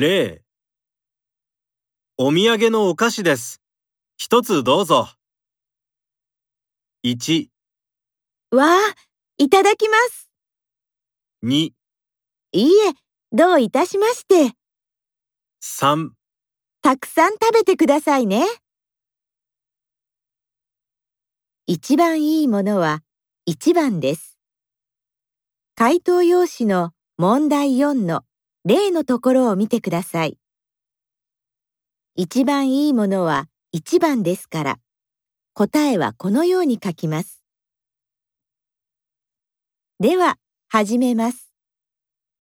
例お土産のお菓子です。一つどうぞ。1、わあ、いただきます。2、いいえ、どういたしまして。3たくさん食べてくださいね。一番いいものは一番です。回答用紙の問題4の例のところを見てください。一番いいものは一番ですから、答えはこのように書きます。では、始めます。